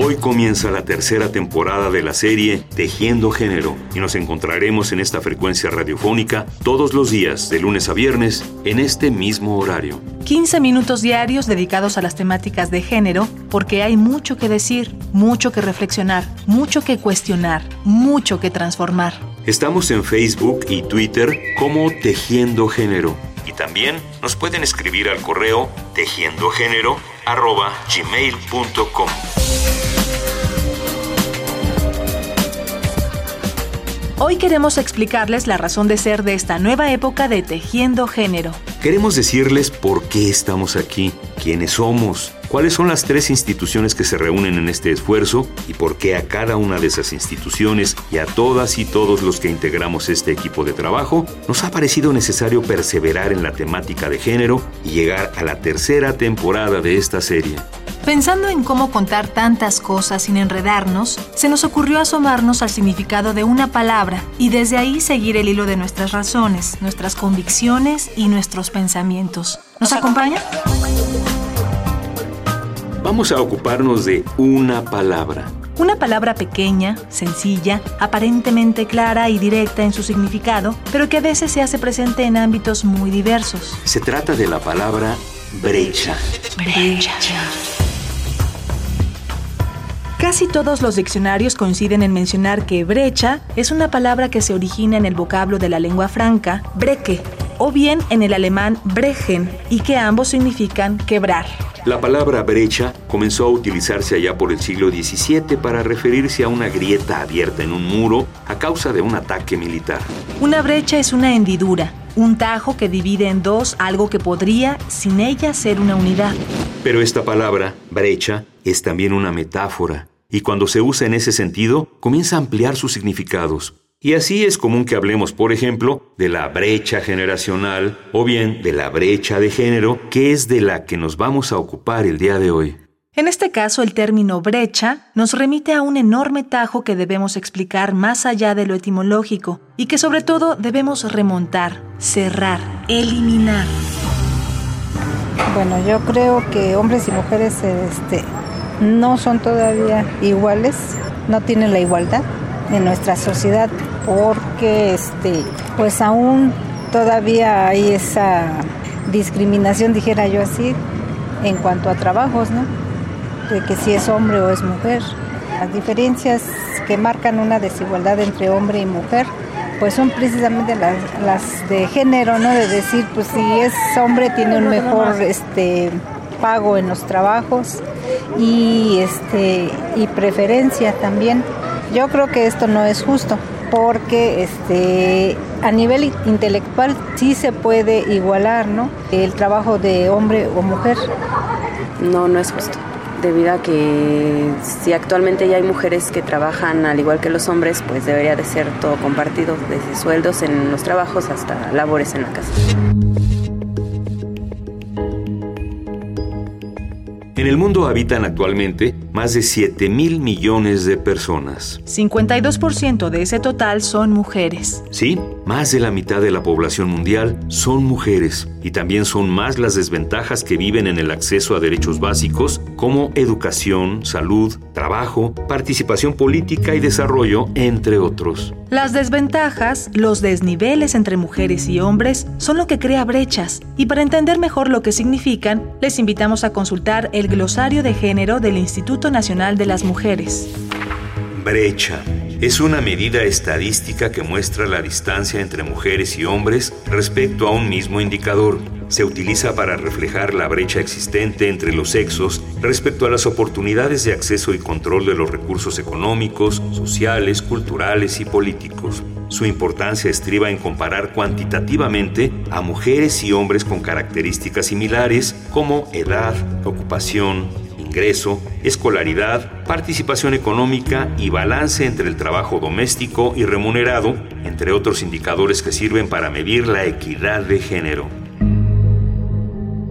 Hoy comienza la tercera temporada de la serie Tejiendo Género y nos encontraremos en esta frecuencia radiofónica todos los días, de lunes a viernes, en este mismo horario. 15 minutos diarios dedicados a las temáticas de género porque hay mucho que decir, mucho que reflexionar, mucho que cuestionar, mucho que transformar. Estamos en Facebook y Twitter como Tejiendo Género y también nos pueden escribir al correo tejiendogénero.gmail.com. Hoy queremos explicarles la razón de ser de esta nueva época de Tejiendo Género. Queremos decirles por qué estamos aquí, quiénes somos, cuáles son las tres instituciones que se reúnen en este esfuerzo y por qué a cada una de esas instituciones y a todas y todos los que integramos este equipo de trabajo nos ha parecido necesario perseverar en la temática de género y llegar a la tercera temporada de esta serie. Pensando en cómo contar tantas cosas sin enredarnos, se nos ocurrió asomarnos al significado de una palabra y desde ahí seguir el hilo de nuestras razones, nuestras convicciones y nuestros pensamientos. ¿Nos acompaña? Vamos a ocuparnos de una palabra. Una palabra pequeña, sencilla, aparentemente clara y directa en su significado, pero que a veces se hace presente en ámbitos muy diversos. Se trata de la palabra brecha. Brecha. Casi todos los diccionarios coinciden en mencionar que brecha es una palabra que se origina en el vocablo de la lengua franca, breke, o bien en el alemán brechen, y que ambos significan quebrar. La palabra brecha comenzó a utilizarse allá por el siglo XVII para referirse a una grieta abierta en un muro a causa de un ataque militar. Una brecha es una hendidura, un tajo que divide en dos algo que podría, sin ella, ser una unidad. Pero esta palabra, brecha, es también una metáfora, y cuando se usa en ese sentido, comienza a ampliar sus significados. Y así es común que hablemos, por ejemplo, de la brecha generacional o bien de la brecha de género, que es de la que nos vamos a ocupar el día de hoy. En este caso, el término brecha nos remite a un enorme tajo que debemos explicar más allá de lo etimológico y que sobre todo debemos remontar, cerrar, eliminar. Bueno, yo creo que hombres y mujeres este, no son todavía iguales, no tienen la igualdad en nuestra sociedad porque este pues aún todavía hay esa discriminación dijera yo así en cuanto a trabajos no de que si es hombre o es mujer. Las diferencias que marcan una desigualdad entre hombre y mujer pues son precisamente las, las de género no de decir pues si es hombre tiene un mejor este pago en los trabajos y este y preferencia también yo creo que esto no es justo porque este a nivel intelectual sí se puede igualar, ¿no? El trabajo de hombre o mujer. No, no es justo. Debido a que si actualmente ya hay mujeres que trabajan al igual que los hombres, pues debería de ser todo compartido, desde sueldos en los trabajos hasta labores en la casa. En el mundo habitan actualmente más de 7 mil millones de personas. 52% de ese total son mujeres. Sí, más de la mitad de la población mundial son mujeres y también son más las desventajas que viven en el acceso a derechos básicos como educación, salud, trabajo, participación política y desarrollo, entre otros. Las desventajas, los desniveles entre mujeres y hombres, son lo que crea brechas y para entender mejor lo que significan, les invitamos a consultar el glosario de género del Instituto Nacional de las Mujeres. Brecha. Es una medida estadística que muestra la distancia entre mujeres y hombres respecto a un mismo indicador. Se utiliza para reflejar la brecha existente entre los sexos respecto a las oportunidades de acceso y control de los recursos económicos, sociales, culturales y políticos. Su importancia estriba en comparar cuantitativamente a mujeres y hombres con características similares como edad, ocupación, ingreso, escolaridad, participación económica y balance entre el trabajo doméstico y remunerado, entre otros indicadores que sirven para medir la equidad de género.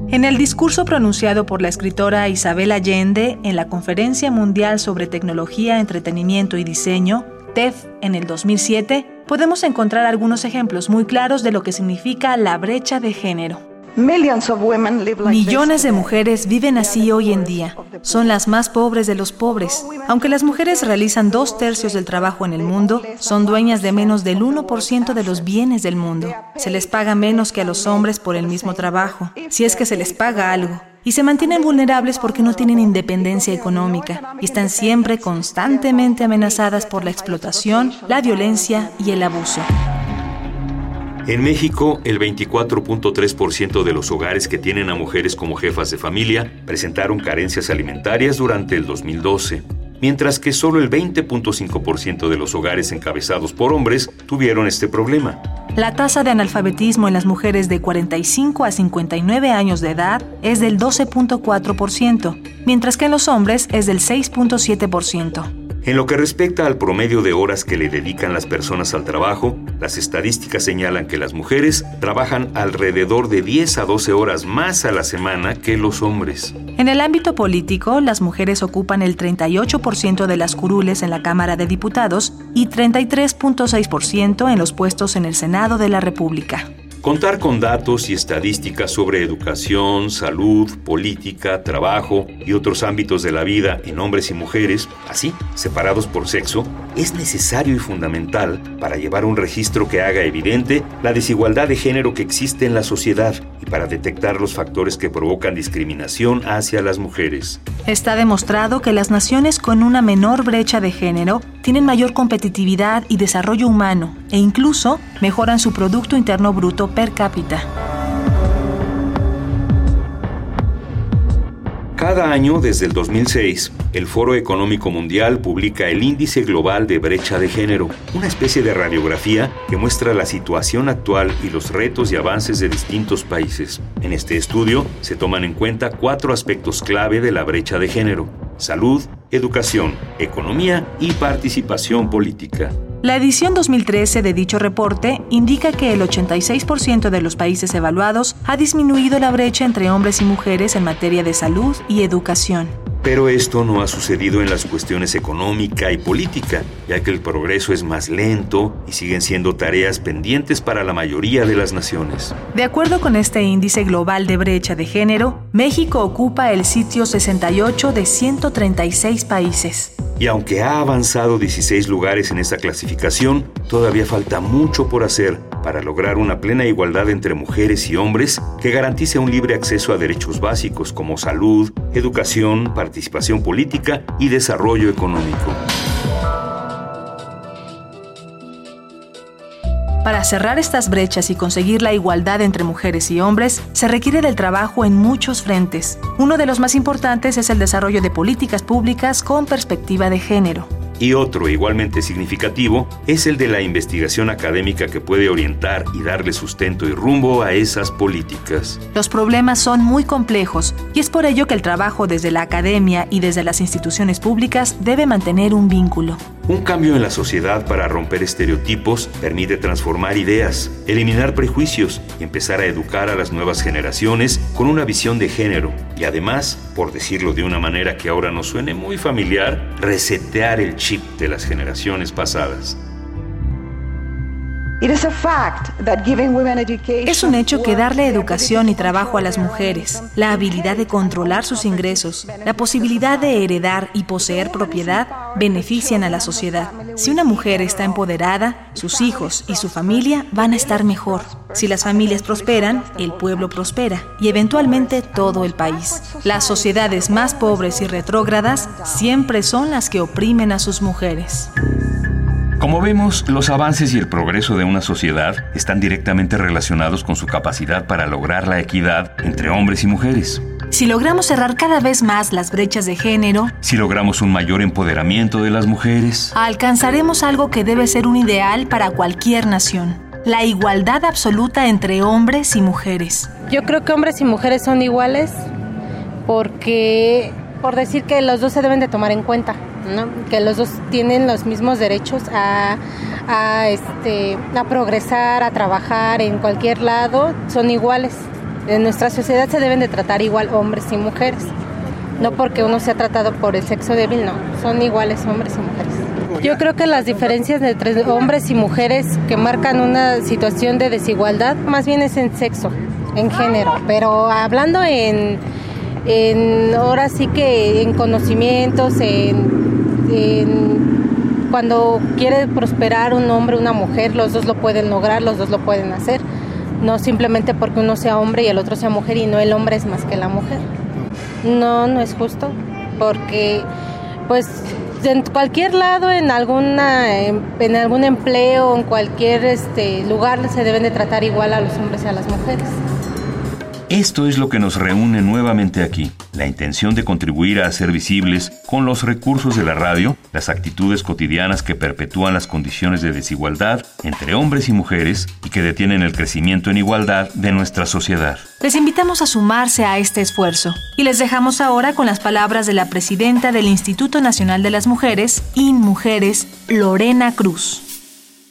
En el discurso pronunciado por la escritora Isabel Allende en la Conferencia Mundial sobre Tecnología, Entretenimiento y Diseño, TEF, en el 2007, podemos encontrar algunos ejemplos muy claros de lo que significa la brecha de género. Millones de mujeres viven así hoy en día. Son las más pobres de los pobres. Aunque las mujeres realizan dos tercios del trabajo en el mundo, son dueñas de menos del 1% de los bienes del mundo. Se les paga menos que a los hombres por el mismo trabajo, si es que se les paga algo. Y se mantienen vulnerables porque no tienen independencia económica y están siempre constantemente amenazadas por la explotación, la violencia y el abuso. En México, el 24.3% de los hogares que tienen a mujeres como jefas de familia presentaron carencias alimentarias durante el 2012, mientras que solo el 20.5% de los hogares encabezados por hombres tuvieron este problema. La tasa de analfabetismo en las mujeres de 45 a 59 años de edad es del 12.4%, mientras que en los hombres es del 6.7%. En lo que respecta al promedio de horas que le dedican las personas al trabajo, las estadísticas señalan que las mujeres trabajan alrededor de 10 a 12 horas más a la semana que los hombres. En el ámbito político, las mujeres ocupan el 38% de las curules en la Cámara de Diputados y 33.6% en los puestos en el Senado de la República. Contar con datos y estadísticas sobre educación, salud, política, trabajo y otros ámbitos de la vida en hombres y mujeres, así, separados por sexo, es necesario y fundamental para llevar un registro que haga evidente la desigualdad de género que existe en la sociedad y para detectar los factores que provocan discriminación hacia las mujeres. Está demostrado que las naciones con una menor brecha de género tienen mayor competitividad y desarrollo humano e incluso mejoran su Producto Interno Bruto per cápita. Cada año, desde el 2006, el Foro Económico Mundial publica el Índice Global de Brecha de Género, una especie de radiografía que muestra la situación actual y los retos y avances de distintos países. En este estudio se toman en cuenta cuatro aspectos clave de la brecha de género, salud, educación, economía y participación política. La edición 2013 de dicho reporte indica que el 86% de los países evaluados ha disminuido la brecha entre hombres y mujeres en materia de salud y educación. Pero esto no ha sucedido en las cuestiones económica y política, ya que el progreso es más lento y siguen siendo tareas pendientes para la mayoría de las naciones. De acuerdo con este índice global de brecha de género, México ocupa el sitio 68 de 136 países. Y aunque ha avanzado 16 lugares en esta clasificación, todavía falta mucho por hacer para lograr una plena igualdad entre mujeres y hombres que garantice un libre acceso a derechos básicos como salud, educación, participación política y desarrollo económico. Para cerrar estas brechas y conseguir la igualdad entre mujeres y hombres, se requiere del trabajo en muchos frentes. Uno de los más importantes es el desarrollo de políticas públicas con perspectiva de género. Y otro igualmente significativo es el de la investigación académica que puede orientar y darle sustento y rumbo a esas políticas. Los problemas son muy complejos y es por ello que el trabajo desde la academia y desde las instituciones públicas debe mantener un vínculo. Un cambio en la sociedad para romper estereotipos permite transformar ideas, eliminar prejuicios y empezar a educar a las nuevas generaciones con una visión de género y además, por decirlo de una manera que ahora nos suene muy familiar, resetear el chip de las generaciones pasadas. Es un hecho que darle educación y trabajo a las mujeres, la habilidad de controlar sus ingresos, la posibilidad de heredar y poseer propiedad benefician a la sociedad. Si una mujer está empoderada, sus hijos y su familia van a estar mejor. Si las familias prosperan, el pueblo prospera y eventualmente todo el país. Las sociedades más pobres y retrógradas siempre son las que oprimen a sus mujeres. Como vemos, los avances y el progreso de una sociedad están directamente relacionados con su capacidad para lograr la equidad entre hombres y mujeres. Si logramos cerrar cada vez más las brechas de género, si logramos un mayor empoderamiento de las mujeres, alcanzaremos algo que debe ser un ideal para cualquier nación, la igualdad absoluta entre hombres y mujeres. Yo creo que hombres y mujeres son iguales porque por decir que los dos se deben de tomar en cuenta, ¿no? que los dos tienen los mismos derechos a, este, a progresar, a trabajar en cualquier lado, son iguales. En nuestra sociedad se deben de tratar igual hombres y mujeres. No porque uno sea tratado por el sexo débil, no, son iguales hombres y mujeres. Yo creo que las diferencias entre hombres y mujeres que marcan una situación de desigualdad más bien es en sexo, en género, pero hablando en, en ahora sí que en conocimientos, en, cuando quiere prosperar un hombre, una mujer, los dos lo pueden lograr, los dos lo pueden hacer, no simplemente porque uno sea hombre y el otro sea mujer y no el hombre es más que la mujer. No, no es justo, porque pues en cualquier lado, en alguna, en algún empleo, en cualquier este lugar se deben de tratar igual a los hombres y a las mujeres. Esto es lo que nos reúne nuevamente aquí, la intención de contribuir a hacer visibles, con los recursos de la radio, las actitudes cotidianas que perpetúan las condiciones de desigualdad entre hombres y mujeres y que detienen el crecimiento en igualdad de nuestra sociedad. Les invitamos a sumarse a este esfuerzo y les dejamos ahora con las palabras de la presidenta del Instituto Nacional de las Mujeres, INMujeres, Lorena Cruz.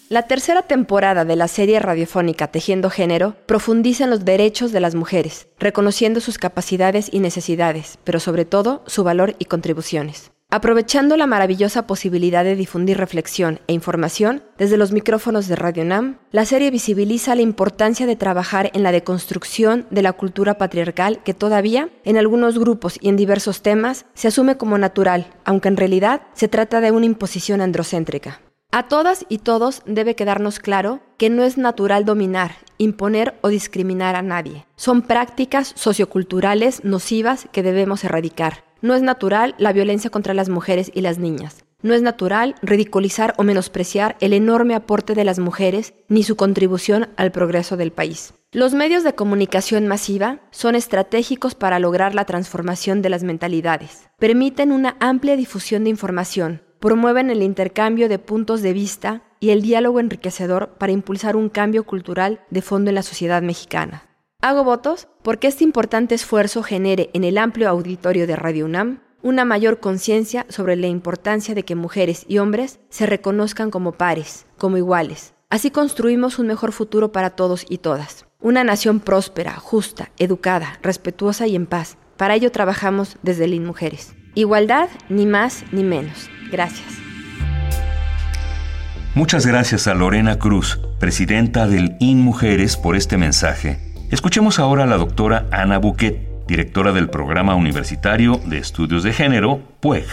La tercera temporada de la serie radiofónica Tejiendo Género profundiza en los derechos de las mujeres, reconociendo sus capacidades y necesidades, pero sobre todo su valor y contribuciones. Aprovechando la maravillosa posibilidad de difundir reflexión e información desde los micrófonos de Radio NAM, la serie visibiliza la importancia de trabajar en la deconstrucción de la cultura patriarcal que todavía, en algunos grupos y en diversos temas, se asume como natural, aunque en realidad se trata de una imposición androcéntrica. A todas y todos debe quedarnos claro que no es natural dominar, imponer o discriminar a nadie. Son prácticas socioculturales nocivas que debemos erradicar. No es natural la violencia contra las mujeres y las niñas. No es natural ridiculizar o menospreciar el enorme aporte de las mujeres ni su contribución al progreso del país. Los medios de comunicación masiva son estratégicos para lograr la transformación de las mentalidades. Permiten una amplia difusión de información, promueven el intercambio de puntos de vista y el diálogo enriquecedor para impulsar un cambio cultural de fondo en la sociedad mexicana. Hago votos porque este importante esfuerzo genere en el amplio auditorio de Radio UNAM una mayor conciencia sobre la importancia de que mujeres y hombres se reconozcan como pares, como iguales. Así construimos un mejor futuro para todos y todas. Una nación próspera, justa, educada, respetuosa y en paz. Para ello trabajamos desde LIN Mujeres. Igualdad, ni más ni menos. Gracias. Muchas gracias a Lorena Cruz, presidenta del InMujeres, por este mensaje. Escuchemos ahora a la doctora Ana Buquet, directora del Programa Universitario de Estudios de Género, PUEG.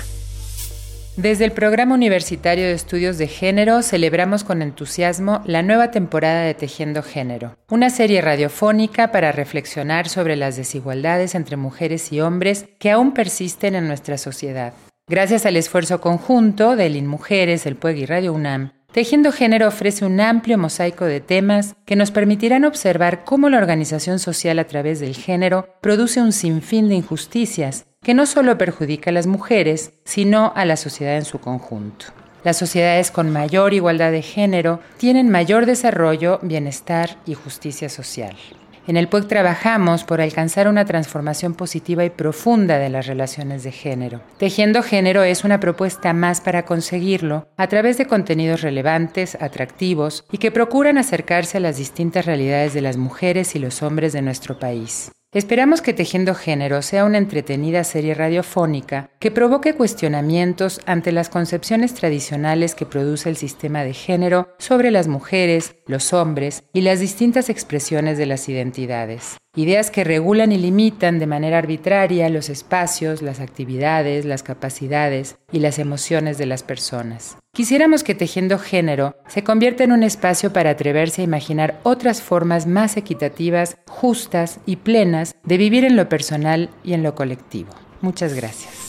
Desde el Programa Universitario de Estudios de Género celebramos con entusiasmo la nueva temporada de Tejiendo Género, una serie radiofónica para reflexionar sobre las desigualdades entre mujeres y hombres que aún persisten en nuestra sociedad. Gracias al esfuerzo conjunto del InMujeres, el PUEG y Radio UNAM, Tejiendo Género ofrece un amplio mosaico de temas que nos permitirán observar cómo la organización social a través del género produce un sinfín de injusticias que no solo perjudica a las mujeres, sino a la sociedad en su conjunto. Las sociedades con mayor igualdad de género tienen mayor desarrollo, bienestar y justicia social. En el PUEC trabajamos por alcanzar una transformación positiva y profunda de las relaciones de género. Tejiendo Género es una propuesta más para conseguirlo a través de contenidos relevantes, atractivos y que procuran acercarse a las distintas realidades de las mujeres y los hombres de nuestro país. Esperamos que Tejiendo Género sea una entretenida serie radiofónica que provoque cuestionamientos ante las concepciones tradicionales que produce el sistema de género sobre las mujeres, los hombres y las distintas expresiones de las identidades. Ideas que regulan y limitan de manera arbitraria los espacios, las actividades, las capacidades y las emociones de las personas. Quisiéramos que Tejiendo Género se convierta en un espacio para atreverse a imaginar otras formas más equitativas, justas y plenas de vivir en lo personal y en lo colectivo. Muchas gracias.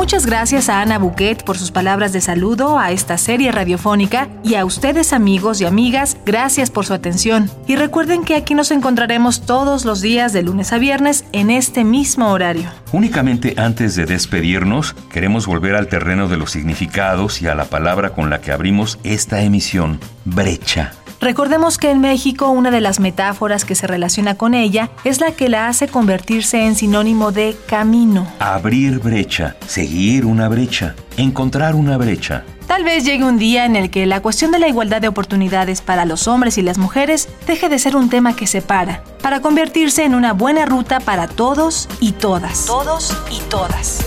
Muchas gracias a Ana Buquet por sus palabras de saludo a esta serie radiofónica y a ustedes amigos y amigas, gracias por su atención. Y recuerden que aquí nos encontraremos todos los días de lunes a viernes en este mismo horario. Únicamente antes de despedirnos, queremos volver al terreno de los significados y a la palabra con la que abrimos esta emisión, brecha. Recordemos que en México una de las metáforas que se relaciona con ella es la que la hace convertirse en sinónimo de camino. Abrir brecha, seguir una brecha, encontrar una brecha. Tal vez llegue un día en el que la cuestión de la igualdad de oportunidades para los hombres y las mujeres deje de ser un tema que separa, para convertirse en una buena ruta para todos y todas. Todos y todas.